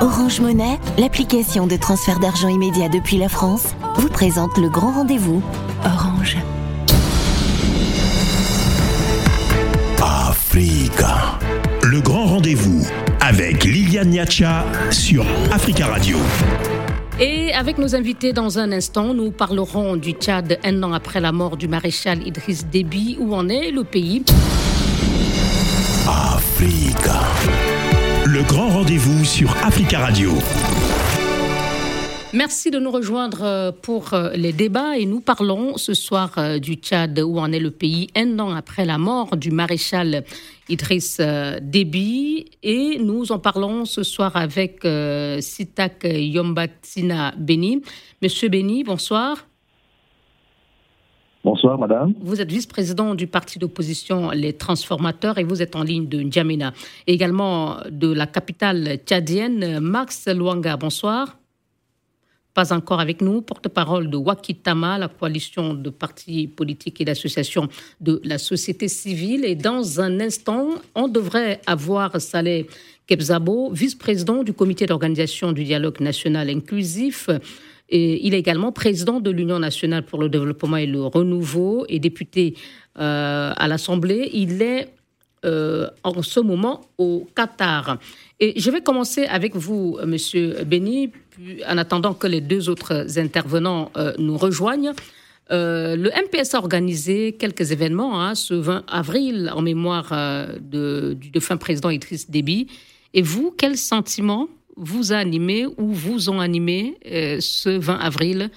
Orange Monnaie, l'application de transfert d'argent immédiat depuis la France, vous présente le grand rendez-vous. Orange. Africa. Le grand rendez-vous avec Liliane Niacha sur Africa Radio. Et avec nos invités dans un instant, nous parlerons du Tchad un an après la mort du maréchal Idriss Déby. Où en est le pays? Africa. Le grand rendez-vous sur Africa Radio. Merci de nous rejoindre euh, pour euh, les débats et nous parlons ce soir euh, du Tchad où en est le pays un an après la mort du maréchal Idriss Déby et nous en parlons ce soir avec Sitak Yombatsina Beni. Monsieur Beni, bonsoir. Bonsoir, madame. Vous êtes vice-président du parti d'opposition Les Transformateurs et vous êtes en ligne de N'Djamena. également de la capitale tchadienne, Max Luanga. Bonsoir. Pas encore avec nous, porte-parole de Wakitama, la coalition de partis politiques et d'associations de la société civile. Et dans un instant, on devrait avoir Saleh Kebzabo, vice-président du comité d'organisation du dialogue national inclusif. Et il est également président de l'Union nationale pour le développement et le renouveau et député euh, à l'Assemblée. Il est euh, en ce moment au Qatar. Et je vais commencer avec vous, Monsieur Béni, en attendant que les deux autres intervenants euh, nous rejoignent. le MPS a organisé quelques événements hein, ce 20 avril en mémoire du défunt président Idriss Déby. Et vous, quel sentiment vous a animé ou vous ont animé euh, ce 20 avril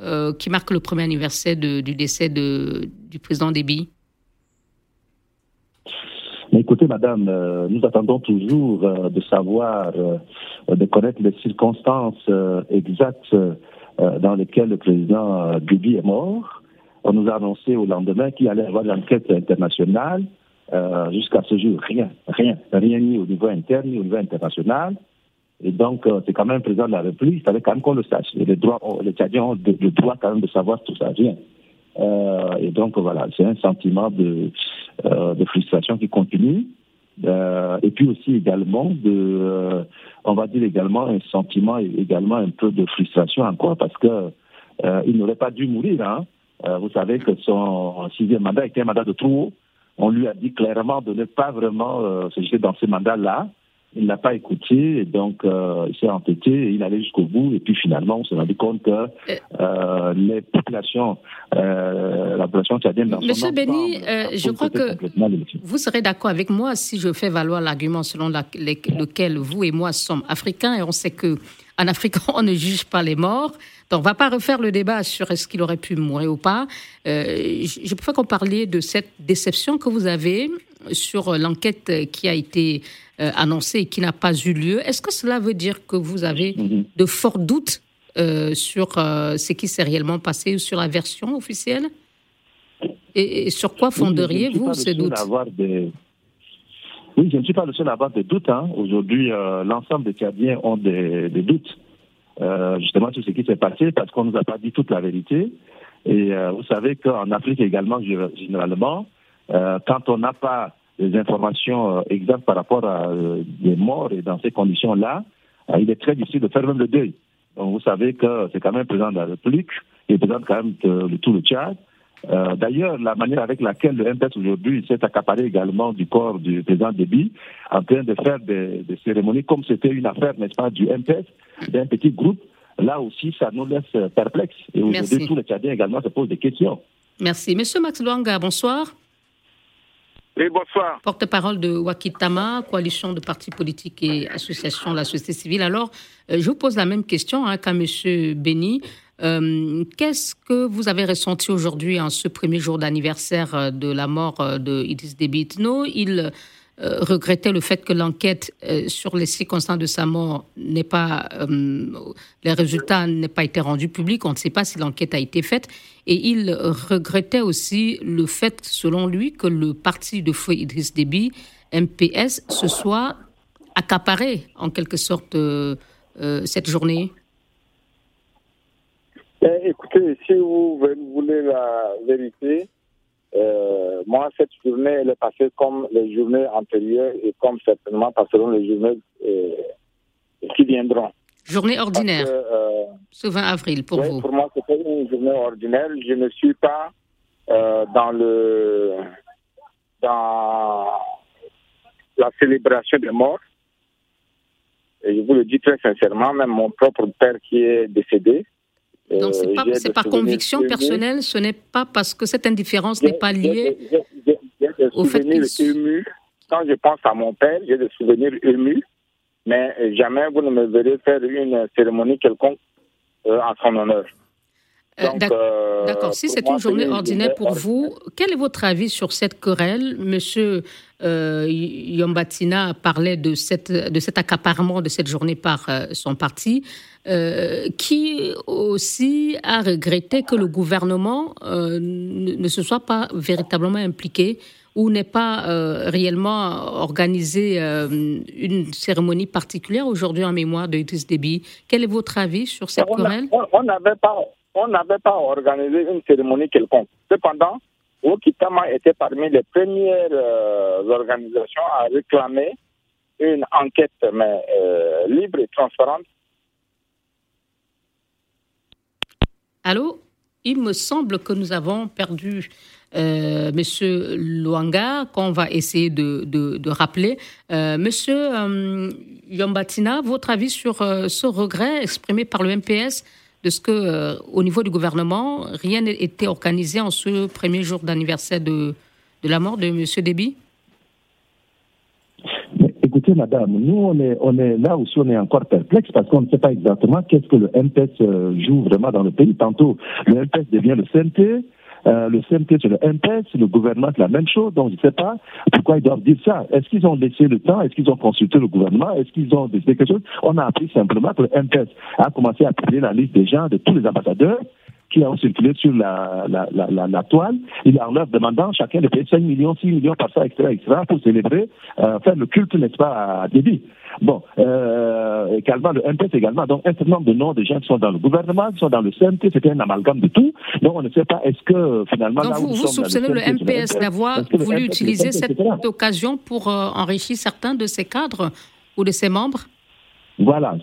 euh, qui marque le premier anniversaire du décès du président Déby? Écoutez, madame, euh, nous attendons toujours de savoir, de connaître les circonstances exactes dans lesquelles le président Déby est mort. On nous a annoncé au lendemain qu'il allait y avoir l'enquête internationale. Jusqu'à ce jour, rien, rien, rien ni au niveau interne ni au niveau international. Et donc, euh, c'est quand même le président de la République, il fallait quand même qu'on le sache. Et les, droits, les Tchadiens ont le droit quand même de savoir tout ça vient. Euh, et donc, voilà, c'est un sentiment de, euh, de frustration qui continue. Euh, et puis aussi également de, euh, on va dire également un sentiment également un peu de frustration encore parce que il n'aurait pas dû mourir. Hein. vous savez que son sixième mandat était un mandat de trop On lui a dit clairement de ne pas vraiment se jeter dans ce mandat-là. Il n'a pas écouté, et donc euh, il s'est entêté, et il allait jusqu'au bout, et puis finalement on s'est rendu compte que euh, les populations, euh, la population tchadienne dans Monsieur Béni, euh, je crois que vous serez d'accord avec moi si je fais valoir l'argument selon lequel vous et moi sommes africains, et on sait que en Afrique on ne juge pas les morts. Donc, on ne va pas refaire le débat sur est-ce qu'il aurait pu mourir ou pas. Euh, je préfère qu'on parle de cette déception que vous avez sur l'enquête qui a été euh, annoncé et qui n'a pas eu lieu. Est-ce que cela veut dire que vous avez mhm. de forts doutes euh, sur euh, ce qui s'est réellement passé ou sur la version officielle? Et, sur quoi fonderiez-vous ces doutes? Oui, je ne suis pas le seul à avoir des doutes. Hein. Aujourd'hui, l'ensemble des Tchadiens ont des, doutes, justement, sur ce qui s'est passé, parce qu'on ne nous a pas dit toute la vérité. Et vous savez qu'en Afrique également, généralement, quand on n'a pas des informations euh, exactes par rapport à euh, des morts et dans ces conditions-là, euh, il est très difficile de faire même le deuil. Donc vous savez que c'est quand même le président de la République, il présente quand même de, tout le Tchad. D'ailleurs, la manière avec laquelle le MPS aujourd'hui s'est accaparé également du corps du président Déby, en train de faire des, cérémonies comme c'était une affaire, n'est-ce pas, du MPS, d'un petit groupe, là aussi, ça nous laisse perplexes. Et aujourd'hui, tous les Tchadiens également se posent des questions. Merci. Monsieur Max Luanga, bonsoir bonsoir. Porte-parole de Wakitama, coalition de partis politiques et associations de la société civile. Alors, euh, je vous pose la même question hein, qu'à M. Béni. Euh, qu'est-ce que vous avez ressenti aujourd'hui en ce premier jour d'anniversaire euh, de la mort de Idriss Déby Il euh, regrettait le fait que l'enquête euh, sur les circonstances de sa mort n'ait pas, euh, les résultats n'aient pas été rendus publics. On ne sait pas si l'enquête a été faite. Et il regrettait aussi le fait, selon lui, que le parti de feu Idriss Déby, MPS, se soit accaparé en quelque sorte cette journée. Eh, écoutez, si vous voulez la vérité, euh, moi, cette journée, elle est passée comme les journées antérieures et comme certainement passeront les journées euh, qui viendront. Journée ordinaire, euh, ce 20 avril, pour vous Pour moi, c'était une journée ordinaire. Je ne suis pas dans le dans la célébration des morts. Et je vous le dis très sincèrement, même mon propre père qui est décédé. Donc, c'est euh, par conviction personnelle, ce n'est pas parce que cette indifférence n'est pas liée au fait qu'il... Quand je pense à mon père, j'ai des souvenirs émus, mais jamais vous ne me verrez faire une cérémonie quelconque euh, en son honneur. Euh, euh, d'accord. Si c'est une journée ordinaire pour vous, quel est votre avis sur cette querelle Monsieur euh, Yombatina parlait de, cette, de cet accaparement de cette journée par euh, son parti, qui aussi a regretté que le gouvernement ne, se soit pas véritablement impliqué ou n'ait pas réellement organisé une cérémonie particulière aujourd'hui en mémoire de Idriss Déby. Quel est votre avis sur cette querelle? On n'avait pas on n'avait pas organisé une cérémonie quelconque. Cependant, Okitama était parmi les premières euh, organisations à réclamer une enquête mais, euh, libre et transparente. Allô? Il me semble que nous avons perdu euh, Monsieur Luanga, qu'on va essayer de, de, rappeler. Euh, Monsieur Yombatina, votre avis sur ce regret exprimé par le MPS de ce que, euh, au niveau du gouvernement, rien été organisé en ce premier jour d'anniversaire de, la mort de M. Déby? Écoutez, madame, nous, on est, on est là aussi, on est encore perplexe parce qu'on ne sait pas exactement qu'est-ce que le MPS euh, joue vraiment dans le pays. Tantôt, le MPS devient le CNT, euh, le CMT c'est le MPS, le gouvernement c'est la même chose, donc je ne sais pas pourquoi ils doivent dire ça. Est-ce qu'ils ont laissé le temps? Est-ce qu'ils ont consulté le gouvernement? Est-ce qu'ils ont décidé quelque chose? On a appris simplement que le MPS a commencé à publier la liste des gens, de tous les ambassadeurs qui ont circulé sur la, la, la, la, toile, il en leur demandant chacun de payer 5 millions, 6 millions par ça, etc., etc., pour célébrer, euh, faire le culte, n'est-ce pas, à Déby. Bon, euh, également le MPS également, donc un certain nombre de noms de gens qui sont dans le gouvernement, qui sont dans le CMT, c'était un amalgame de tout. Donc on ne sait pas, est-ce que finalement... Donc vous, vous soupçonnez le, MPS d'avoir voulu utiliser cette occasion pour euh, enrichir certains de ses cadres ou de ses membres? Voilà.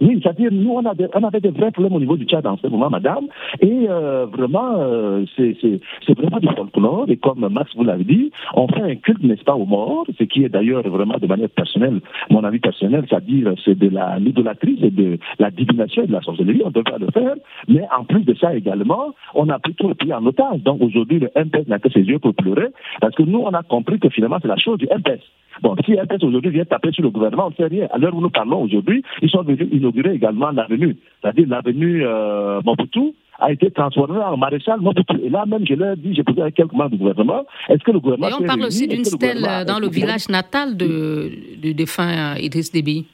Oui, c'est-à-dire, nous, on, a on, avait des vrais problèmes au niveau du Tchad en ce moment, madame. Et euh, vraiment, euh, c'est vraiment du folklore. Et comme Max vous l'avez dit, on fait un culte, n'est-ce pas, aux morts, ce qui est d'ailleurs vraiment de manière personnelle, mon avis personnel, c'est-à-dire, c'est de l'idolâtrie, c'est de la divination et de la sorcellerie. On devrait le faire. Mais en plus de ça également, on a pris tout le pays en otage. Donc aujourd'hui, le MPS n'a que ses yeux pour pleurer. Parce que nous, on a compris que finalement, c'est la chose du MPS. Bon, si MPS aujourd'hui vient taper sur le gouvernement, on ne sait rien. À l'heure où nous parlons aujourd'hui, ils sont venus inaugurer également l'avenue. C'est-à-dire l'avenue euh, Mobutu a été transformée en maréchal Mobutu. Et là même, je leur ai dit, j'ai posé quelques membres du gouvernement, est-ce que le gouvernement... Et on parle aussi d'une stèle dans le village natal de, du défunt Idriss Déby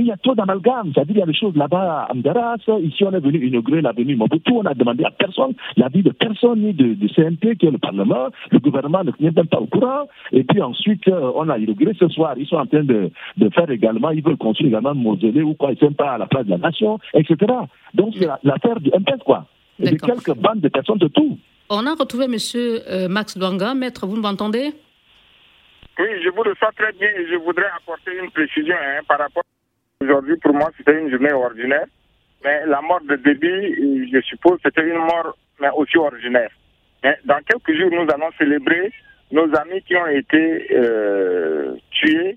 il y a trop d'amalgame. C'est-à-dire, il y a des choses là-bas à Amdaras. Ici, on est venu inaugurer l'avenue Mobutu. On a demandé à personne, l'avis de personne, ni de, de, CNT, qui est le Parlement. Le gouvernement ne n'est même pas au courant. Et puis ensuite, euh, on a inauguré ce soir. Ils sont en train de, de faire également, ils veulent construire également un mausolée ou quoi, ils ne sont pas à la place de la nation, etc. Donc, c'est l'affaire du MPS, quoi. Et de quelques bandes de personnes de tout. On a retrouvé M. Euh, Max Douanga. Maître, vous m'entendez? Oui, je vous le sens très bien et je voudrais apporter une précision hein, par rapport Aujourd'hui, pour moi, c'était une journée ordinaire. Mais la mort de Déby, je suppose, c'était une mort mais aussi ordinaire. Dans quelques jours, nous allons célébrer nos amis qui ont été euh, tués,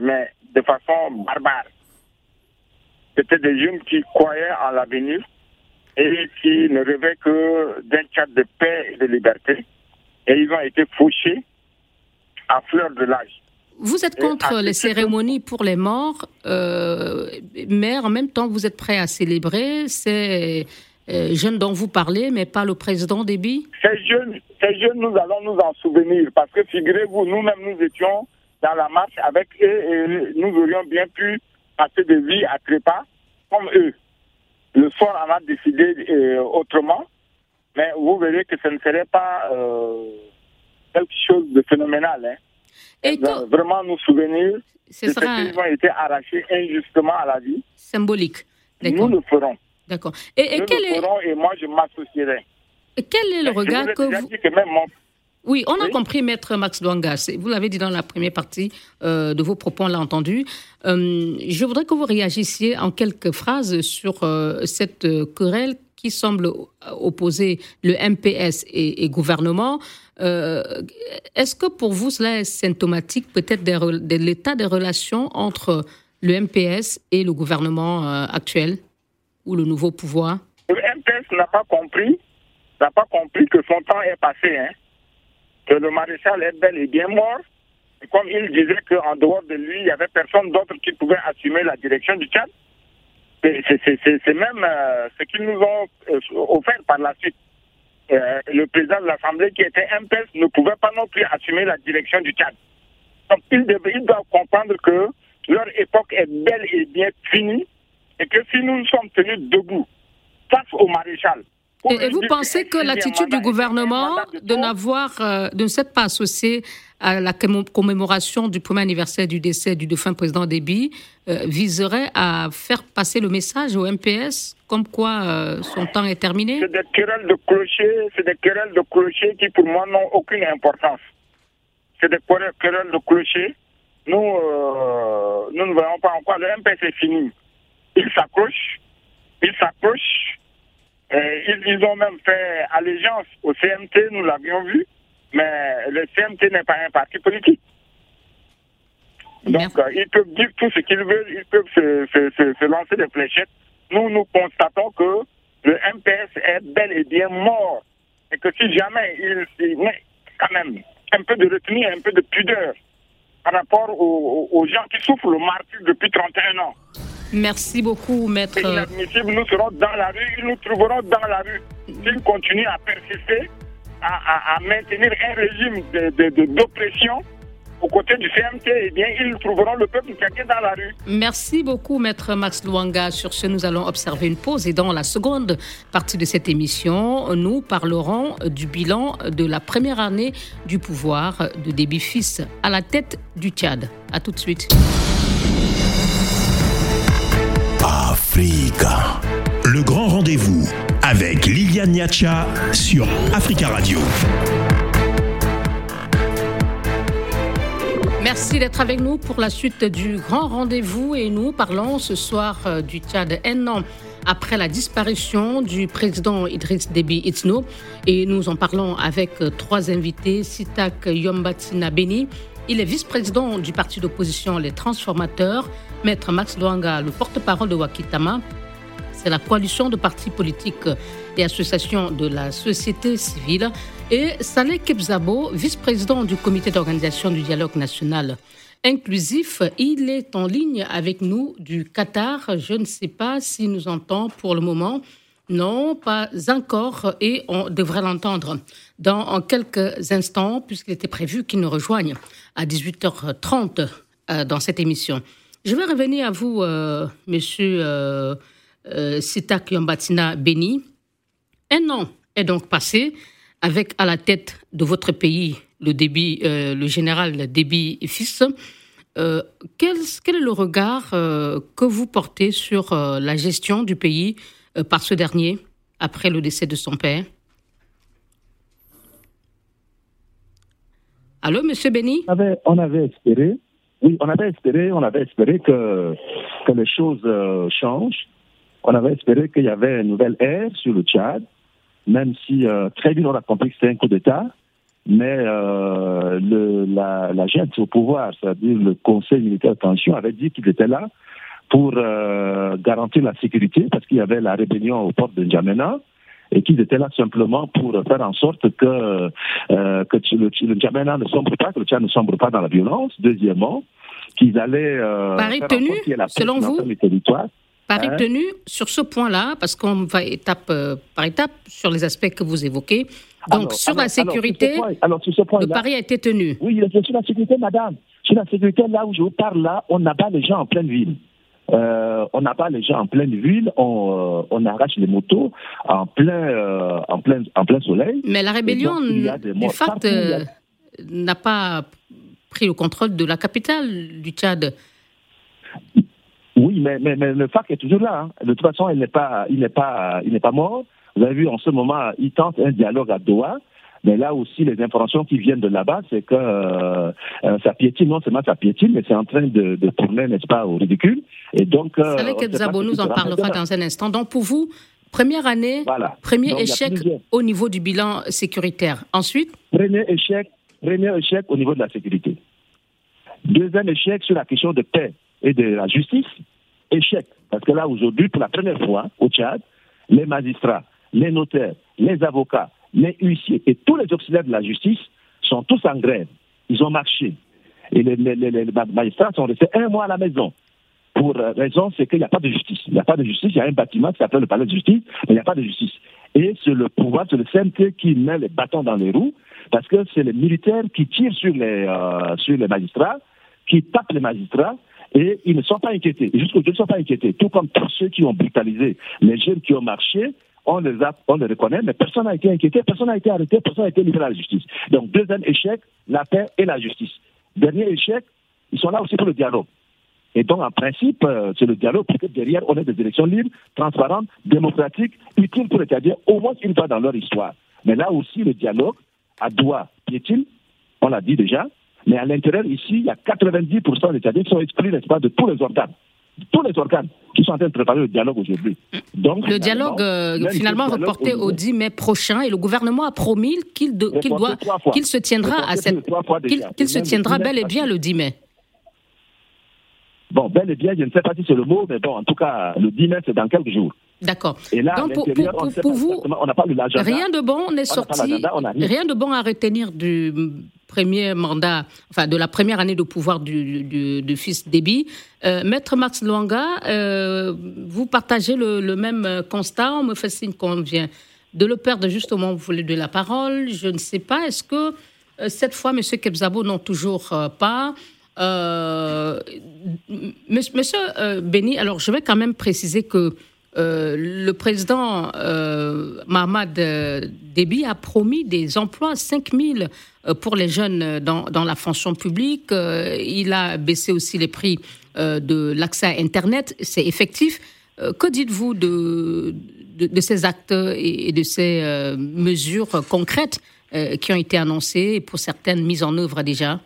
mais de façon barbare. C'était des jeunes qui croyaient en l'avenir et qui ne rêvaient que d'un cadre de paix et de liberté. Et ils ont été fauchés à fleur de l'âge. Vous êtes contre les cérémonies pour les morts, euh, mais en même temps, vous êtes prêt à célébrer ces euh, jeunes dont vous parlez, mais pas le président Déby Ces jeunes, ces jeunes, nous allons nous en souvenir, parce que figurez-vous, nous-mêmes, nous étions dans la marche avec eux et nous aurions bien pu passer des vies à trépas comme eux. Le soir, on a décidé euh, autrement, mais vous verrez que ce ne serait pas euh, quelque chose de phénoménal. Hein. Et vraiment nous souvenir ce sera... qu'ils ont été arrachés injustement à la vie. Symbolique. Nous le ferons. D'accord. Et, nous le ferons et moi je m'associerai. Quel est le regard que vous... que même mon... Oui, on a compris, maître Max Douangas. Vous l'avez dit dans la première partie euh, de vos propos, on l'a entendu. Euh, je voudrais que vous réagissiez en quelques phrases sur euh, cette querelle qui semble opposer le MPS et, et gouvernement. Est-ce que pour vous, cela est symptomatique peut-être de l'état des relations entre le MPS et le gouvernement actuel ou le nouveau pouvoir? Le MPS n'a pas compris, n'a pas compris que son temps est passé. Hein que le maréchal est bel et bien mort. Et comme il disait qu'en dehors de lui, il n'y avait personne d'autre qui pouvait assumer la direction du Tchad, c'est même euh, ce qu'ils nous ont euh, offert par la suite. Euh, le président de l'Assemblée, qui était MPS, ne pouvait pas non plus assumer la direction du Tchad. Donc ils, doivent comprendre que leur époque est belle et bien finie et que si nous sommes tenus debout face au maréchal, et, vous pensez que l'attitude du gouvernement de n'avoir, euh, de ne s'être pas associé à la commémoration du premier anniversaire du décès du défunt président Déby euh, viserait à faire passer le message au MPS comme quoi euh, son temps est terminé? C'est des querelles de clochers, c'est des querelles de clochers qui pour moi n'ont aucune importance. C'est des querelles de clochers. Nous, nous ne voyons pas en quoi le MPS est fini. Il s'accroche, il s'accroche euh, ils, ont même fait allégeance au CMT, nous l'avions vu, mais le CMT n'est pas un parti politique. Donc, euh, ils peuvent dire tout ce qu'ils veulent, ils peuvent se, se, lancer des fléchettes. Nous, nous constatons que le MPS est bel et bien mort. Et que si jamais il, il met quand même un peu de retenue, un peu de pudeur par rapport aux, aux gens qui souffrent le martyr depuis 31 ans, Merci beaucoup, maître. C'est inadmissible. Nous serons dans la rue, ils nous trouveront dans la rue. S'ils continuent à persister, à, maintenir un régime d'oppression, aux côtés du CMT, eh bien, ils trouveront le peuple quelqu'un dans la rue. Merci beaucoup, Maître Max Luanga. Sur ce, nous allons observer une pause et dans la seconde partie de cette émission, nous parlerons du bilan de la première année du pouvoir de Déby Fils à la tête du Tchad. À tout de suite. Le grand rendez-vous avec Liliane Niacha sur Africa Radio. Merci d'être avec nous pour la suite du grand rendez-vous. Et nous parlons ce soir euh, du Tchad un après la disparition du président Idriss Déby Itno. Et nous en parlons avec euh, trois invités Sitak Yombatina Beni. Il est vice-président du parti d'opposition Les Transformateurs, Maître Max Douanga, le porte-parole de Wakitama. C'est la coalition de partis politiques et associations de la société civile. Et Saleh Kebzabo, vice-président du comité d'organisation du dialogue national inclusif. Il est en ligne avec nous du Qatar. Je ne sais pas s'il nous entend pour le moment. Non, pas encore, et on devrait l'entendre dans quelques instants, puisqu'il était prévu qu'il nous rejoigne à 18h30 euh, dans cette émission. Je vais revenir à vous, euh, monsieur euh, euh, Sitak Yambatina Beni. Un an est donc passé avec à la tête de votre pays le, le général Déby Fils. Quel, est le regard que vous portez sur la gestion du pays euh, par ce dernier après le décès de son père? Allô, Monsieur Béni on avait, espéré, oui, on avait espéré, on avait espéré que, que les choses euh, changent. On avait espéré qu'il y avait une nouvelle ère sur le Tchad, même si euh, très vite on a compris que c'était un coup d'État. Mais le, la, la au pouvoir, c'est-à-dire le Conseil militaire de tension, avait dit qu'il était là pour euh, garantir la sécurité, parce qu'il y avait la rébellion au port de N'Djamena, et qu'ils étaient là simplement pour faire en sorte que, euh, que le, ne sombre pas, que le Tchad ne sombre pas dans la violence. Deuxièmement, qu'ils allaient... Euh, Paris tenu, selon vous Paris hein? tenu sur ce point-là, parce qu'on va étape euh, par étape sur les aspects que vous évoquez. Donc, sur la sécurité, alors, sur ce point, le Paris a été tenu. Oui, sur la sécurité, madame. Sur la sécurité, là où je vous parle, là, on n'a pas les gens en pleine ville. Euh, on n'a pas les gens en pleine ville, on, euh, on arrache les motos en plein, euh, en plein, en plein soleil. Mais la rébellion, du fait, n'a pas pris le contrôle de la capitale du Tchad. Oui, mais, mais, mais le FAC est toujours là. Hein. De toute façon, il n'est pas, il n'est pas, il n'est pas mort. Vous avez vu en ce moment, il tente un dialogue à Doha Mais là aussi, les informations qui viennent de là-bas, c'est que euh, euh, ça piétine, non seulement ça piétine, mais c'est en train de, de tourner, n'est-ce pas, au ridicule. Et donc, euh, que Zabo nous en parlera dans un instant. Donc, pour vous, première année, premier échec au niveau du bilan sécuritaire. Ensuite? Premier échec, premier échec au niveau de la sécurité. Deuxième échec sur la question de paix et de la justice. Échec. Parce que là, aujourd'hui, pour la première fois, au Tchad, les magistrats, les notaires, les avocats, les huissiers et tous les auxiliaires de la justice sont tous en grève. Ils ont marché. Et les, magistrats sont restés un mois à la maison. Pour euh, raison, c'est qu'il n'y a pas de justice. Il n'y a pas de justice. Il y a un bâtiment qui s'appelle le palais de justice, mais il n'y a pas de justice. Et c'est le pouvoir, c'est le CNT qui met les bâtons dans les roues, parce que c'est les militaires qui tirent sur les, euh, sur les magistrats, qui tapent les magistrats, et ils ne sont pas inquiétés. Jusqu'aujourd'hui, ils ne sont pas inquiétés. Tout comme tous ceux qui ont brutalisé les jeunes qui ont marché, on les, a, on les reconnaît, mais personne n'a été inquiété, personne n'a été arrêté, personne n'a été livré à la justice. Donc, deuxième échec, la paix et la justice. Dernier échec, ils sont là aussi pour le dialogue. Et donc, en principe, euh, c'est le dialogue, parce que derrière, on a des élections libres, transparentes, démocratiques, utiles pour les Tchadiens, au moins une fois dans leur histoire. Mais là aussi, le dialogue, à doigt piétine, on l'a dit déjà, mais à l'intérieur, ici, il y a 90% des Tchadiens qui sont exclus, n'est-ce pas, de tous les organes tous les organes qui sont en train de préparer le dialogue aujourd'hui. Donc, le dialogue, euh, finalement, reporté au 10 mai prochain, et le gouvernement a promis qu'il doit, qu'il se tiendra à cette, qu'il se tiendra bel et bien le 10 mai. Bon, bel et bien, je ne sais pas si c'est le mot, mais bon, en tout cas, le 10 mai, c'est dans quelques jours. D'accord. Donc, pour, pour, vous, rien de bon n'est sorti, rien de bon à retenir du premier mandat, enfin de la première année de pouvoir du, du, fils Déby. Euh, Maître Max Luanga, euh, vous partagez le, même constat. On me fait signe qu'on vient de le perdre justement. Vous voulez de la parole. Je ne sais pas. Est-ce que euh, cette fois, M. Kebzabo non toujours pas Monsieur Béni, alors je vais quand même préciser que euh, le président euh, Mahmoud euh, Déby a promis des emplois, 5 000 pour les jeunes dans, la fonction publique. il a baissé aussi les prix de l'accès à Internet. C'est effectif. que dites-vous de, de, ces actes et de ces mesures concrètes qui ont été annoncées et pour certaines mises en œuvre déjà?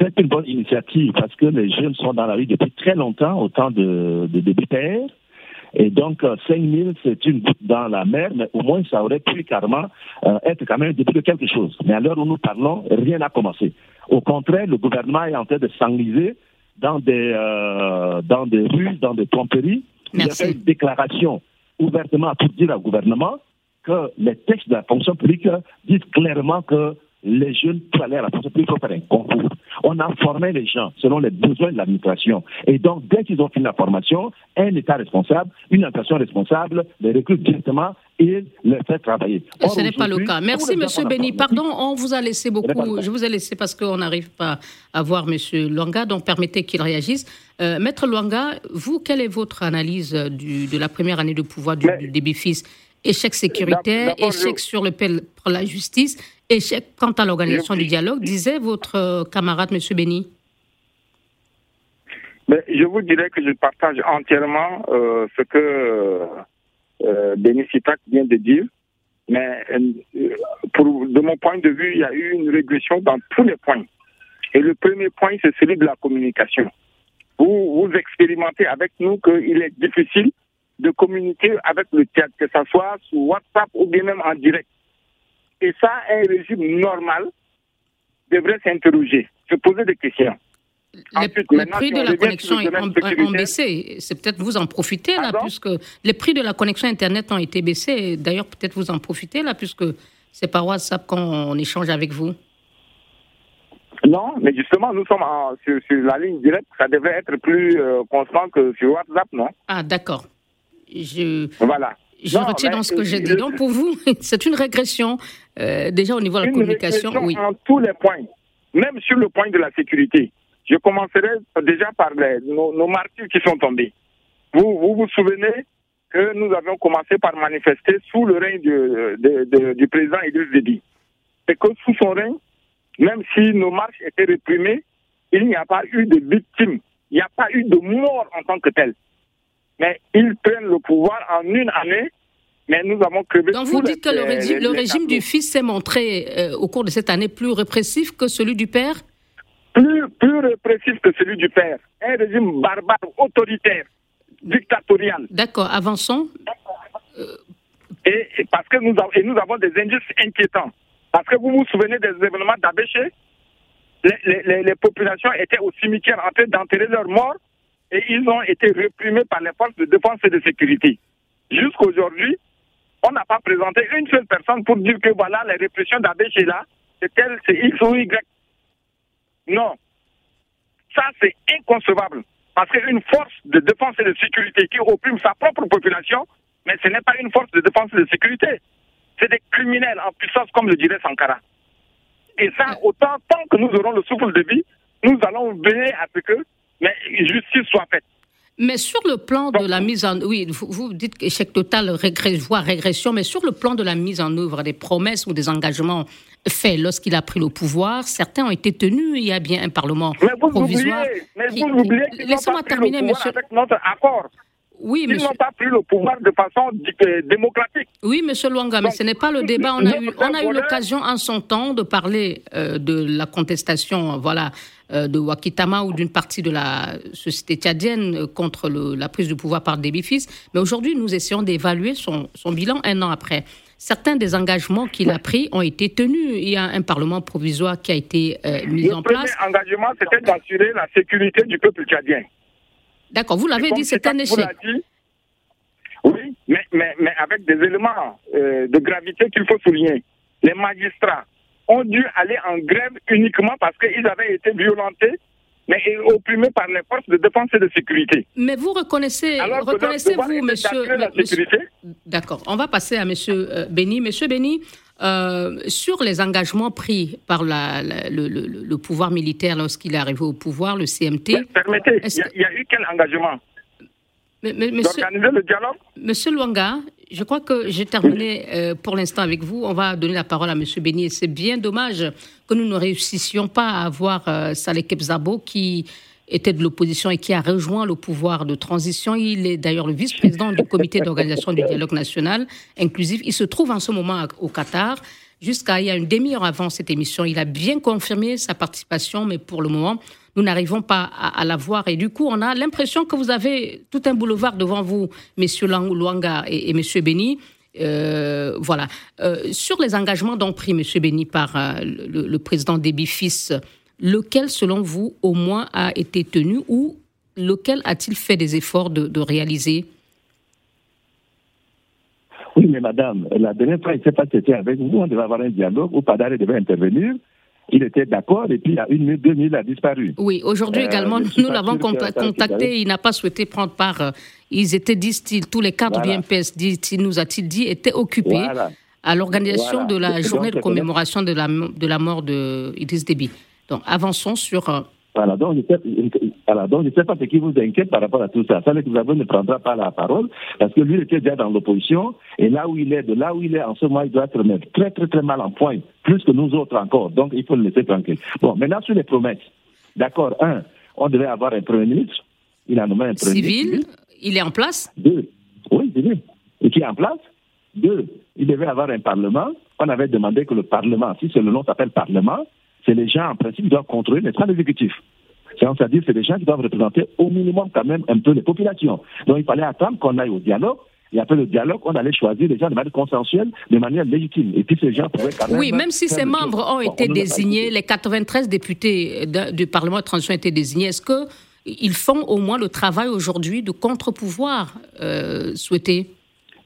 C'était une bonne initiative parce que les jeunes sont dans la rue depuis très longtemps, au temps de, de, BPR. Et donc, 5 euh, 000, c'est une goutte dans la mer, mais au moins, ça aurait pu carrément euh, être quand même le début de quelque chose. Mais à l'heure où nous parlons, rien n'a commencé. Au contraire, le gouvernement est en train de s'enliser dans des, euh, dans des rues, dans des tromperies. Il a fait une déclaration ouvertement pour dire au gouvernement que les textes de la fonction publique disent clairement que les jeunes pour aller à la il faut faire un concours. On a formé les gens selon les besoins de l'administration. Et donc, dès qu'ils ont fini la formation, un État responsable, une administration responsable les recrute directement et les fait travailler. Ce n'est pas le cas. Merci, Monsieur Béni. Pardon, on vous a laissé beaucoup. Je vous ai laissé parce qu'on n'arrive pas à voir Monsieur Luanga, donc permettez qu'il réagisse. Euh, Maître Luanga, vous, quelle est votre analyse du, de la première année de pouvoir du, du début-fils Échec sécuritaire, échec sur le pour la justice échec quant à l'organisation du dialogue, disait votre euh, camarade, M. Béni Mais Je vous dirais que je partage entièrement euh, ce que euh, Béni Sitak vient de dire. Mais euh, pour, de mon point de vue, il y a eu une régression dans tous les points. Et le premier point, c'est celui de la communication. Vous, vous expérimentez avec nous qu'il est difficile de communiquer avec le théâtre, que ce soit sur WhatsApp ou bien même en direct. Et ça, un régime normal devrait s'interroger, se poser des questions. Les, prix de la connexion ont, baissé. C'est peut-être vous en profitez là, puisque les prix de la connexion Internet ont été baissés. D'ailleurs, peut-être vous en profitez là, puisque c'est par WhatsApp qu'on échange avec vous. Non, mais justement, nous sommes sur, la ligne directe. Ça devrait être plus euh, constant que sur WhatsApp, non? Ah, d'accord. Je... Voilà. Je retiens dans ce que j'ai dit. Donc, pour vous, c'est une régression, euh, déjà au niveau de la communication. Oui. En tous les points, même sur le point de la sécurité. Je commencerai déjà par nos, martyrs qui sont tombés. Vous, vous vous souvenez que nous avions commencé par manifester sous le règne du président Idriss Déby. Et que sous son règne, même si nos marches étaient réprimées, il n'y a pas eu de victimes, il n'y a pas eu de mort en tant que telle mais ils prennent le pouvoir en une année, mais nous avons crevé. Donc vous dites que le régime, le régime du fils s'est montré euh, au cours de cette année plus répressif que celui du père? Plus, plus répressif que celui du père. Un régime barbare, autoritaire, dictatorial. D'accord, avançons. Et, parce que nous, avons, et nous avons des indices inquiétants. Parce que vous vous souvenez des événements d'Abéché? Les, les, les, populations étaient au cimetière en train d'enterrer leurs morts et ils ont été réprimés par les forces de défense et de sécurité. Jusqu'aujourd'hui, on n'a pas présenté une seule personne pour dire que voilà, les répressions d'Abéché là, c'est tel, c'est X ou Y. Non. Ça, c'est inconcevable. Parce qu'une force de défense et de sécurité qui opprime sa propre population, mais ce n'est pas une force de défense et de sécurité. C'est des criminels en puissance, comme le dirait Sankara. Et ça, autant, tant que nous aurons le souffle de vie, nous allons veiller à ce que mais justice soit faite. Mais sur le plan de la mise en oui, vous, dites échec total, voire régression, mais sur le plan de la mise en œuvre des promesses ou des engagements faits lorsqu'il a pris le pouvoir, certains ont été tenus. Il y a bien un parlement mais vous provisoire. mais vous oubliez Laissez-moi terminer, monsieur. Avec notre accord. Oui, Ils n'ont pas pris le pouvoir de façon euh, démocratique. Oui, monsieur Luanga, mais ce n'est pas le débat. On a eu, on a eu l'occasion en son temps de parler euh, de la contestation, voilà, de Wakitama ou d'une partie de la société tchadienne contre le, la prise du pouvoir par Débifis. Mais aujourd'hui, nous essayons d'évaluer son, son, bilan un an après. Certains des engagements qu'il a pris ont été tenus. Il y a un parlement provisoire qui a été mis en place. Le premier engagement, c'était d'assurer la sécurité du peuple tchadien. D'accord, vous l'avez dit, c'est un échec. oui, mais, mais, mais, avec des éléments euh, de gravité qu'il faut souligner. Les magistrats ont dû aller en grève uniquement parce qu'ils avaient été violentés mais opprimés par les forces de défense et de sécurité. Mais vous reconnaissez, reconnaissez-vous, monsieur, D'accord, on va passer à monsieur euh, Béni. Monsieur Béni, euh, sur les engagements pris par la, la, le, le, le, pouvoir militaire lorsqu'il est arrivé au pouvoir, le CMT. Mais permettez, il y, a eu quel engagement? Mais, mais, monsieur, D'organiser le dialogue Monsieur Luanga, je crois que j'ai terminé euh, pour l'instant avec vous. On va donner la parole à Monsieur Béni. C'est bien dommage que nous ne réussissions pas à avoir euh, Saleh Kebzabo qui était de l'opposition et qui a rejoint le pouvoir de transition. Il est d'ailleurs le vice-président du comité d'organisation du dialogue national inclusif. Il se trouve en ce moment au Qatar. Jusqu'à il y a une demi-heure avant cette émission, il a bien confirmé sa participation, mais pour le moment, nous n'arrivons pas à, la voir. Et du coup, on a l'impression que vous avez tout un boulevard devant vous, messieurs Luanga et, et messieurs Beni. Euh, voilà. Euh, sur les engagements donc pris, monsieur Beni, par euh, le, président Déby Fils, lequel, selon vous, au moins a été tenu ou lequel a-t-il fait des efforts de, réaliser? Oui, mais madame, la dernière fois, il ne s'est pas c'était avec vous, on devait avoir un dialogue où Padare devait intervenir. Il était d'accord et puis à une minute, deux minutes, il a disparu. Oui, aujourd'hui euh, également, nous l'avons contacté, il n'a pas souhaité prendre part. Ils étaient, disent-ils, tous les cadres voilà. du MPS, dit-il, nous a-t-il dit, étaient occupés voilà. à l'organisation voilà. de la journée de commémoration de la, de la mort de Idriss Déby. Donc, avançons sur. Euh... Voilà, donc je ne sais, pas ce qui vous inquiète par rapport à tout ça. Ça, le gouvernement ne prendra pas la parole parce que lui était déjà dans l'opposition et là où il est, de là où il est en ce moment, il doit remettre très, très, très mal en point, plus que nous autres encore. Donc, il faut le laisser tranquille. Bon, maintenant, sur les promesses. D'accord, un, on devait avoir un premier ministre. Il a nommé un premier civil, ministre. il est en place? Deux, oui, civil. Et qui est en place? Deux, il devait avoir un parlement. On avait demandé que le parlement, si c'est le nom s'appelle parlement, c'est les gens, en principe, qui doivent contrôler, mais pas l'exécutif. C'est-à-dire c'est des gens qui doivent représenter au minimum quand même un peu les populations. Donc il fallait attendre qu'on aille au dialogue. Et après le dialogue, on allait choisir les gens de manière consensuelle, de manière légitime. Et puis ces gens pouvaient quand même. Oui, même si ces membres ont été désignés, les 93 députés du Parlement de transition ont été désignés, est-ce qu'ils font au moins le travail aujourd'hui de contre-pouvoir euh, souhaité?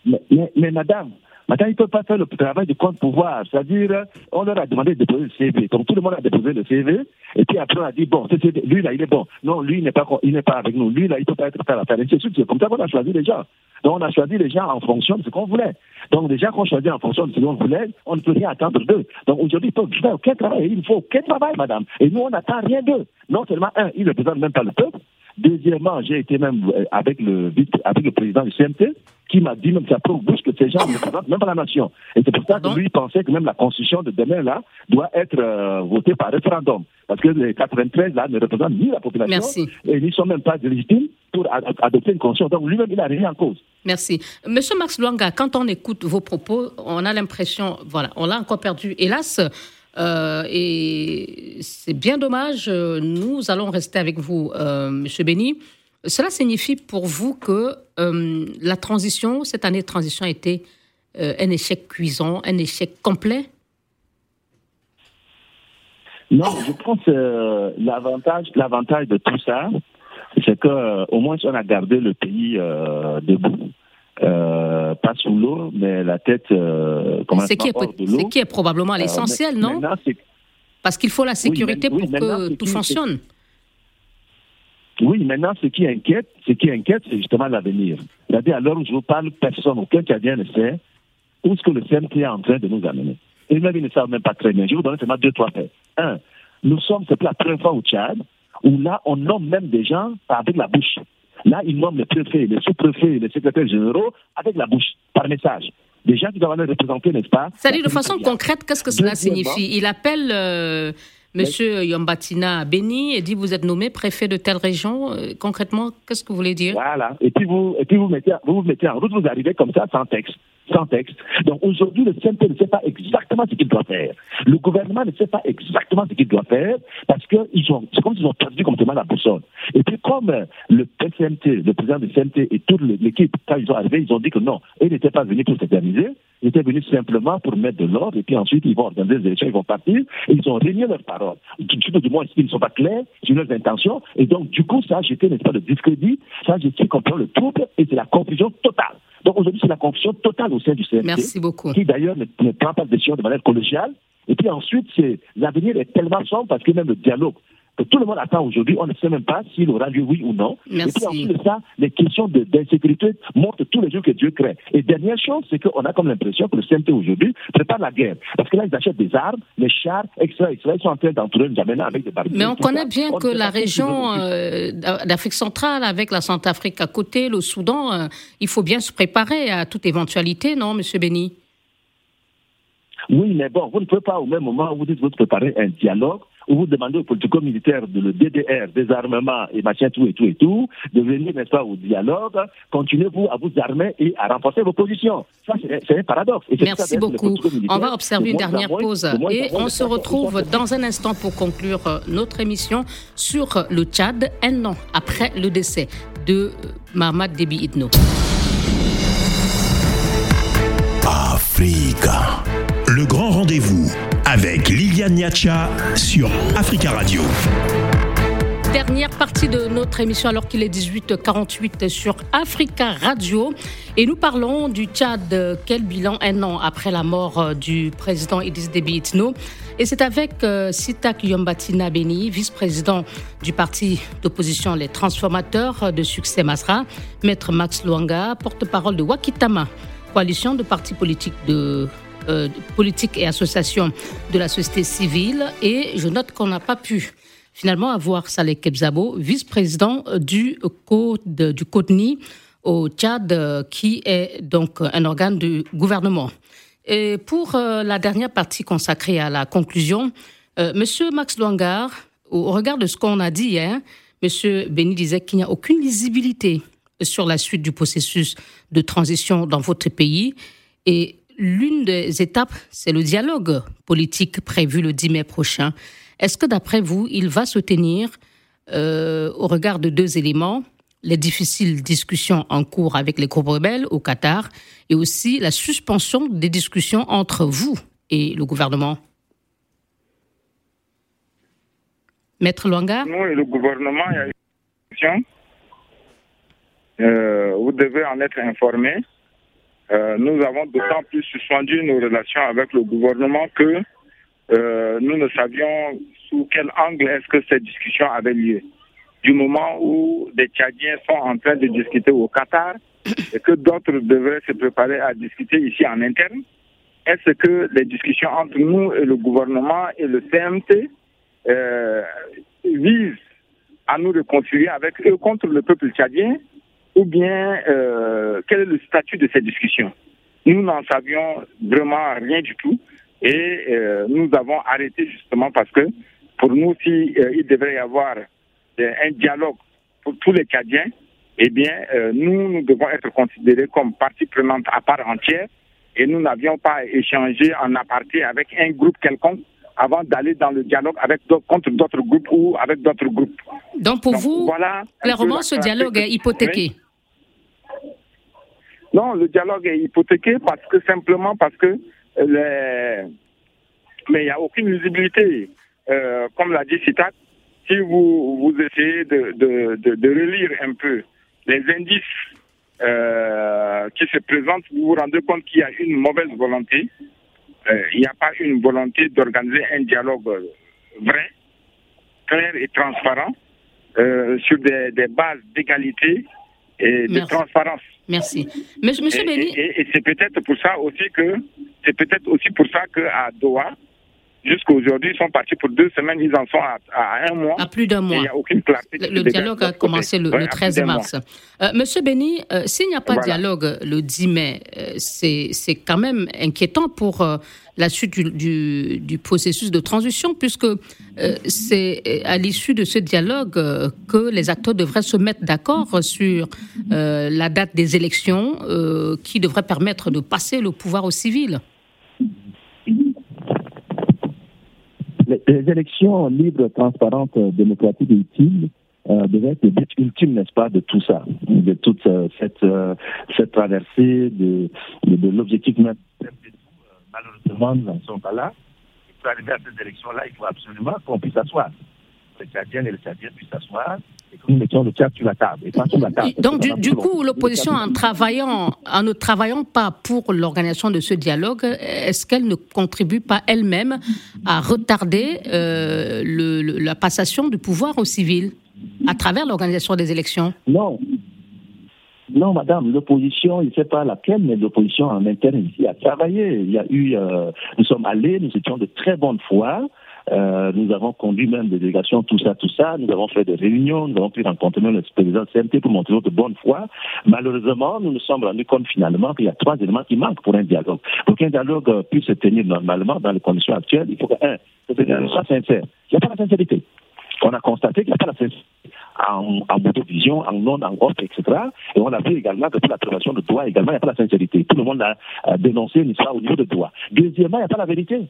Mais, mais, mais madame, Maintenant, ils ne peuvent pas faire le travail de contre-pouvoir. C'est-à-dire, on leur a demandé de déposer le CV. Donc, tout le monde a déposé le CV. Et puis après, on a dit, bon, lui, là, il est bon. Non, lui, il n'est pas, il pas avec nous. Lui, là, il ne peut pas être faire l'affaire. C'est comme ça qu'on a choisi les gens. Donc, on a choisi les gens en fonction de ce qu'on voulait. Donc, les gens qu'on choisit en fonction de ce qu'on voulait, on ne peut rien attendre d'eux. Donc, aujourd'hui, ils peuvent faire aucun travail. Il faut aucun travail, madame. Et nous, on n'attend rien d'eux. Non seulement, un, ils ne représentent même pas le peuple. Deuxièmement, j'ai été même avec le, avec le président du CMT qui m'a dit même propre bouche que ces gens ne représentent même pas la nation. Et c'est pour ça que lui pensait que même la constitution de demain là doit être euh, votée par référendum. Parce que les 93 là ne représentent ni la population Merci. et ils ne sont même pas légitimes pour adopter une constitution. Donc lui-même, il a rien en cause. Merci. Monsieur Max Luanga, quand on écoute vos propos, on a l'impression, voilà, on l'a encore perdu, hélas. Euh, et c'est bien dommage. Nous allons rester avec vous, euh, Monsieur Béni. Cela signifie pour vous que euh, la transition, cette année de transition a été un échec cuisant, un échec complet? Non, je pense que l'avantage, l'avantage de tout ça, c'est que au moins on a gardé le pays debout. Euh, pas sous l'eau, mais la tête euh, comment c'est qui, est, qui est probablement euh, l'essentiel, non Parce qu'il faut la sécurité pour que tout fonctionne. Oui, maintenant, ce qui inquiète, ce qui inquiète, c'est justement l'avenir. C'est-à-dire, à l'heure où je vous parle, personne, aucun Canadien ne sait où est-ce que le CMT est en train de nous amener. Et même, ils ne savent même pas très bien. Je vous donner seulement deux, trois faits. Un, nous sommes, c'est la première fois au Tchad, où là, on nomme même des gens avec la bouche. Là, il nomme les préfets, les sous-préfets, les secrétaires généraux avec la bouche, par message. Des gens qui doivent aller représenter, n'est-ce pas? C'est-à-dire, de façon concrète, qu'est-ce que cela signifie? Il appelle euh, Monsieur Yombatina Beni et dit vous êtes nommé préfet de telle région. Euh, concrètement, qu'est-ce que vous voulez dire? Voilà. Et puis vous, et puis vous mettez, vous, vous mettez en route, vous arrivez comme ça sans texte sans texte. Donc aujourd'hui, le CNP ne sait pas exactement ce qu'il doit faire. Le gouvernement ne sait pas exactement ce qu'il doit faire parce que ils ont, c'est comme s'ils ont perdu complètement la boussole. Et puis comme le CNT, le président du CNT et toute l'équipe, quand ils sont arrivés, ils ont dit que non, ils n'étaient pas venus pour s'éterniser, ils étaient venus simplement pour mettre de l'ordre et puis ensuite ils vont organiser des élections, ils vont partir et ils ont régné leurs paroles. Du, du moins, ils ne sont pas clairs sur leurs intentions et donc du coup, ça a jeté, n'est-ce pas, le discrédit, ça a jeté le trouble et c'est la confusion totale. Donc aujourd'hui, c'est la confusion totale au sein du CNT. Merci beaucoup. Qui d'ailleurs ne, ne, prend pas de décision de manière collégiale. Et puis ensuite, l'avenir est tellement sombre parce que même le dialogue que tout le monde attend aujourd'hui, on ne sait même pas s'il aura lieu oui ou non. Merci. Et puis ensuite de ça, les questions d'insécurité montrent tous les jours que Dieu crée. Et dernière chose, c'est qu'on a comme l'impression que le CNT aujourd'hui prépare la guerre. Parce que là, ils achètent des armes, des chars, etc. etc. Ils sont en train d'entourer N'Djamena avec des barrières. Mais on connaît bien que la région euh, d'Afrique centrale, avec la Centrafrique à côté, le Soudan, euh, il faut bien se préparer à toute éventualité, non, Monsieur Béni? Oui, mais bon, vous ne pouvez pas au même moment où vous dites que vous préparez un dialogue où vous demandez aux politico-militaires de le DDR, désarmement et machin, tout et tout et tout, de venir, n'est-ce pas, au dialogue, continuez-vous à vous armer et à renforcer vos positions. Ça, c'est un paradoxe. Et Merci beaucoup. On va observer une dernière pause et on se retrouve dans un instant pour conclure euh, notre émission sur le Tchad, un an après le décès de Mahmoud Déby Itno. Africa. Grand rendez-vous avec Liliane Niacha sur Africa Radio. Dernière partie de notre émission alors qu'il est 18h48 sur Africa Radio. Et nous parlons du Tchad. Quel bilan un an après la mort euh, du président Idriss Déby Itno Et c'est avec euh, Sitak Yombatina Beni, vice-président du parti d'opposition Les Transformateurs de Succès Masra, Maître Max Luanga, porte-parole de Wakitama, coalition de partis politiques de euh, politique et association de la société civile. Et je note qu'on n'a pas pu finalement avoir Saleh Kebzabo, vice-président du Code du CODNI au Tchad, qui est donc un organe du gouvernement. Et pour euh, la dernière partie consacrée à la conclusion, euh, Monsieur Max Luangar, au regard de ce qu'on a dit hier, Monsieur Béni disait qu'il n'y a aucune lisibilité sur la suite du processus de transition dans votre pays. Et L'une des étapes, c'est le dialogue politique prévu le 10 mai prochain. Est-ce que d'après vous, il va se tenir euh, au regard de deux éléments les difficiles discussions en cours avec les groupes rebelles au Qatar et aussi la suspension des discussions entre vous et le gouvernement? Maître Luanga? Nous et le gouvernement, a une discussion. Euh, vous devez en être informé. Euh, nous avons d'autant plus suspendu nos relations avec le gouvernement que euh, nous ne savions sous quel angle est-ce que cette discussion avait lieu. Du moment où des Tchadiens sont en train de discuter au Qatar et que d'autres devraient se préparer à discuter ici en interne, est-ce que les discussions entre nous et le gouvernement et le CMT euh, visent à nous réconcilier avec eux contre le peuple tchadien ou bien euh, quel est le statut de cette discussion? Nous n'en savions vraiment rien du tout et euh, nous avons arrêté justement parce que pour nous, s'il si, euh, il devrait y avoir un dialogue pour tous les Cadiens, eh bien, euh, nous, nous devons être considérés comme partie prenante à part entière et nous n'avions pas échangé en aparté avec un groupe quelconque avant d'aller dans le dialogue avec contre d'autres groupes ou avec d'autres groupes. Donc pour vous, voilà clairement, ce dialogue est hypothéqué. Non, le dialogue est hypothéqué parce que simplement parce que les... mais il n'y a aucune visibilité. Euh, comme l'a dit Citat, si vous, vous essayez de, de, de, de relire un peu les indices euh, qui se présentent, vous vous rendez compte qu'il y a une mauvaise volonté. Euh, il n'y a pas une volonté d'organiser un dialogue vrai, clair et transparent euh, sur des, des bases d'égalité et de transparence. Merci. Monsieur, monsieur et, et, et c'est peut-être pour ça aussi que c'est peut-être aussi pour ça que à Doha, Jusqu'à aujourd'hui, ils sont partis pour deux semaines, ils en sont à, un mois. À plus d'un mois. Il n'y a aucune clarté. Le, dialogue a commencé le, 13 mars. Euh, Monsieur Béni, euh, s'il n'y a pas de dialogue le 10 mai, euh, c'est quand même inquiétant pour euh, la suite du, du, processus de transition, puisque c'est à l'issue de ce dialogue que les acteurs devraient se mettre d'accord sur la date des élections qui devrait permettre de passer le pouvoir aux civils. Les, élections libres, transparentes, démocratiques et utiles euh, être le but ultime, n'est-ce pas, de tout ça, de toute euh, cette, euh, cette traversée, de, de, l'objectif même. Malheureusement, nous n'en sommes pas là. Pour arriver à cette élection-là, il faut absolument qu'on puisse s'asseoir. Les Tchadiens et les Tchadiens puissent s'asseoir nous mettions le sur la table. Donc, du, coup, l'opposition, en, travaillant, en ne travaillant pas pour l'organisation de ce dialogue, est-ce qu'elle ne contribue pas elle-même à retarder euh, le, la passation du pouvoir aux civils à travers l'organisation des élections? Non. Non, madame, l'opposition, je ne sais pas laquelle, mais l'opposition en interne ici a travaillé. Il y a eu, euh, nous sommes allés, nous étions de très bonne foi. Euh, nous avons conduit même des délégations, tout ça, tout ça. Nous avons fait des réunions, nous avons pu rencontrer le président CMT pour montrer notre bonne foi. Malheureusement, nous nous sommes rendus compte finalement qu'il y a trois éléments qui manquent pour un dialogue. Pour qu'un dialogue puisse se tenir normalement dans les conditions actuelles, il faut que, un, que ce dialogue soit sincère. Il n'y a pas la sincérité. On a constaté qu'il n'y a pas la sincérité en, en motovision, en non, en off, etc. Et on a vu également que pour l'approbation de droit, également, il n'y a pas la sincérité. Tout le monde a, dénoncé une histoire au niveau de droit. Deuxièmement, il n'y a pas la vérité.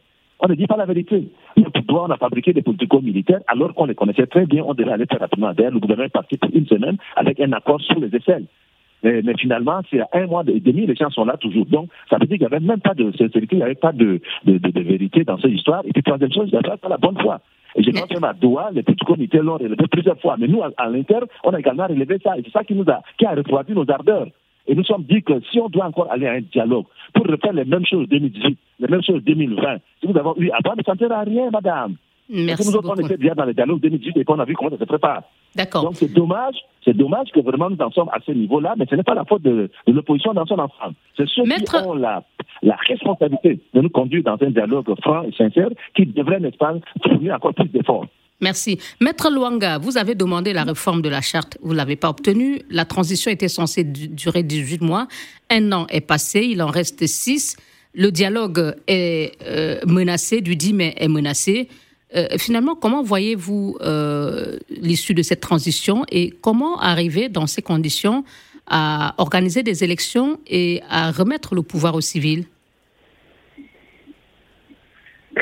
On ne dit pas la vérité. Pourquoi on a fabriqué des politico-militaires alors qu'on les connaissait très bien, on devait aller très rapidement. D'ailleurs, le gouvernement est parti pour une semaine avec un accord sur les aisselles. Mais, finalement, c'est un mois et demi, les gens sont là toujours. Donc, ça veut dire qu'il n'y avait même pas de sincérité, il n'y avait pas de, vérité dans cette histoire. Et puis, troisième chose, il n'y avait pas la bonne foi. Et je pense même à Doha, les petits comités l'ont relevé plusieurs fois. Mais nous, à, à on a également relevé ça. Et c'est ça qui nous a, qui a refroidi nos ardeurs. Et nous sommes dit que si on doit encore aller à un dialogue pour refaire les mêmes choses 2018, les mêmes choses 2020, si nous avons eu avant, ne sentira à rien, madame. Merci nous autres, on était bien dans le dialogue 2018 et qu'on a vu comment ça se prépare. D'accord. Donc c'est dommage, c'est dommage que vraiment nous en sommes à ce niveau-là, mais ce n'est pas la faute de, l'opposition dans son ensemble. C'est ceux qui ont la, la responsabilité de nous conduire dans un dialogue franc et sincère qui devraient, n'est-ce pas, fournir encore plus d'efforts. Merci. Maître Luanga, vous avez demandé la réforme de la charte, vous ne l'avez pas obtenue. La transition était censée durer 18 mois. Un an est passé, il en reste 6. Le dialogue est euh, menacé, du 10 mai est menacé. Euh, finalement, comment voyez-vous euh, l'issue de cette transition et comment arriver dans ces conditions à organiser des élections et à remettre le pouvoir aux civils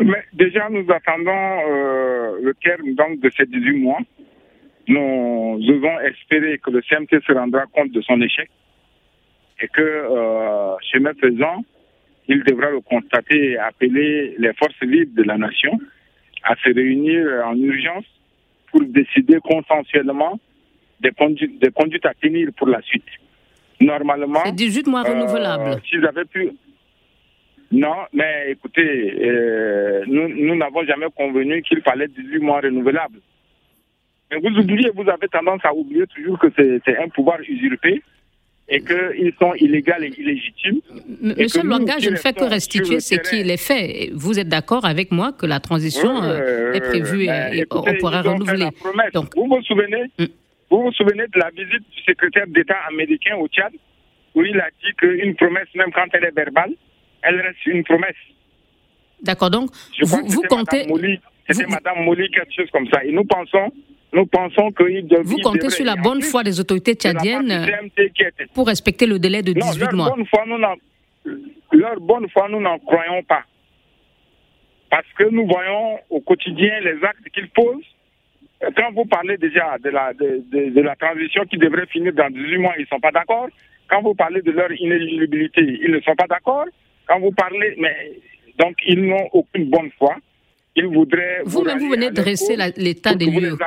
mais déjà, nous attendons euh, le terme donc, de ces 18 mois. Nous devons espérer que le CMT se rendra compte de son échec et que, euh, chemin faisant, il devra le constater et appeler les forces vives de la nation à se réunir en urgence pour décider consensuellement des conduites, des conduites à tenir pour la suite. Normalement. C'est 18 mois renouvelables. Euh, s'ils avaient pu. Non, mais écoutez, euh, nous n'avons jamais convenu qu'il fallait 18 mois renouvelables. Mais vous oubliez, vous avez tendance à oublier toujours que c'est un pouvoir usurpé et qu'ils sont illégaux et illégitimes. Monsieur Langage, je ne fais que restituer ce qui est fait. Vous êtes d'accord avec moi que la transition euh, est prévue et, on pourra renouveler. Donc, vous vous souvenez mm. Vous vous souvenez de la visite du secrétaire d'État américain au Tchad, où il a dit qu'une promesse, même quand elle est verbale, elle reste une promesse. D'accord, donc vous, vous comptez... C'était Madame Moli, quelque chose comme ça. Et nous pensons nous pensons qu'il Vous comptez sur la bonne foi des autorités tchadiennes pour respecter le délai de 18 leur mois. Bonne foi, nous leur bonne foi, nous n'en croyons pas. Parce que nous voyons au quotidien les actes qu'ils posent. Quand vous parlez déjà de la, de, de, la transition qui devrait finir dans 18 mois, ils ne sont pas d'accord. Quand vous parlez de leur inéligibilité, ils ne sont pas d'accord. Quand vous parlez, mais donc ils n'ont aucune bonne foi. Ils voudraient. Vous-même, vous, venez de dresser l'état des lieux.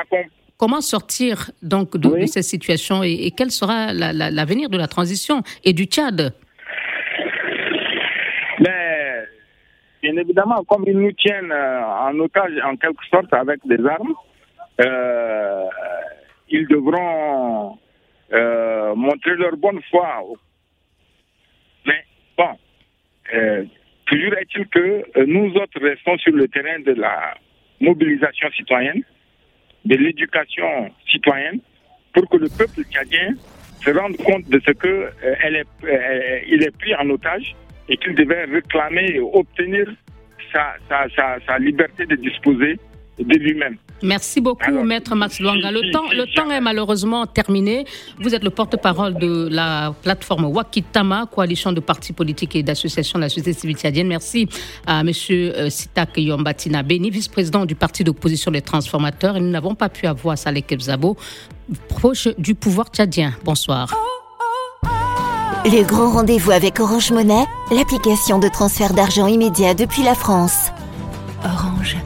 Comment sortir donc de, cette situation et, quel sera l'avenir de la transition et du Tchad? Mais, bien évidemment, comme ils nous tiennent euh, en otage en quelque sorte avec des armes, euh, ils devront euh, montrer leur bonne foi. Mais bon, toujours est-il que nous autres restons sur le terrain de la mobilisation citoyenne de l'éducation citoyenne pour que le peuple tchadien se rende compte de ce que euh, elle est, euh, il est pris en otage et qu'il devait réclamer et obtenir sa liberté de disposer de lui-même. Merci beaucoup, Maître Max Luanga. Le, temps, le temps est malheureusement terminé. Vous êtes le porte-parole de la plateforme Wakitama, coalition de partis politiques et d'associations de la société civile tchadienne. Merci à M. Euh, Sitak Yombatina Beni, vice-président du parti d'opposition des transformateurs. Et nous n'avons pas pu avoir Saleh Kebzabo, proche du pouvoir tchadien. Bonsoir. Le grand rendez-vous avec Orange Monnaie, l'application de transfert d'argent immédiat depuis la France. Orange.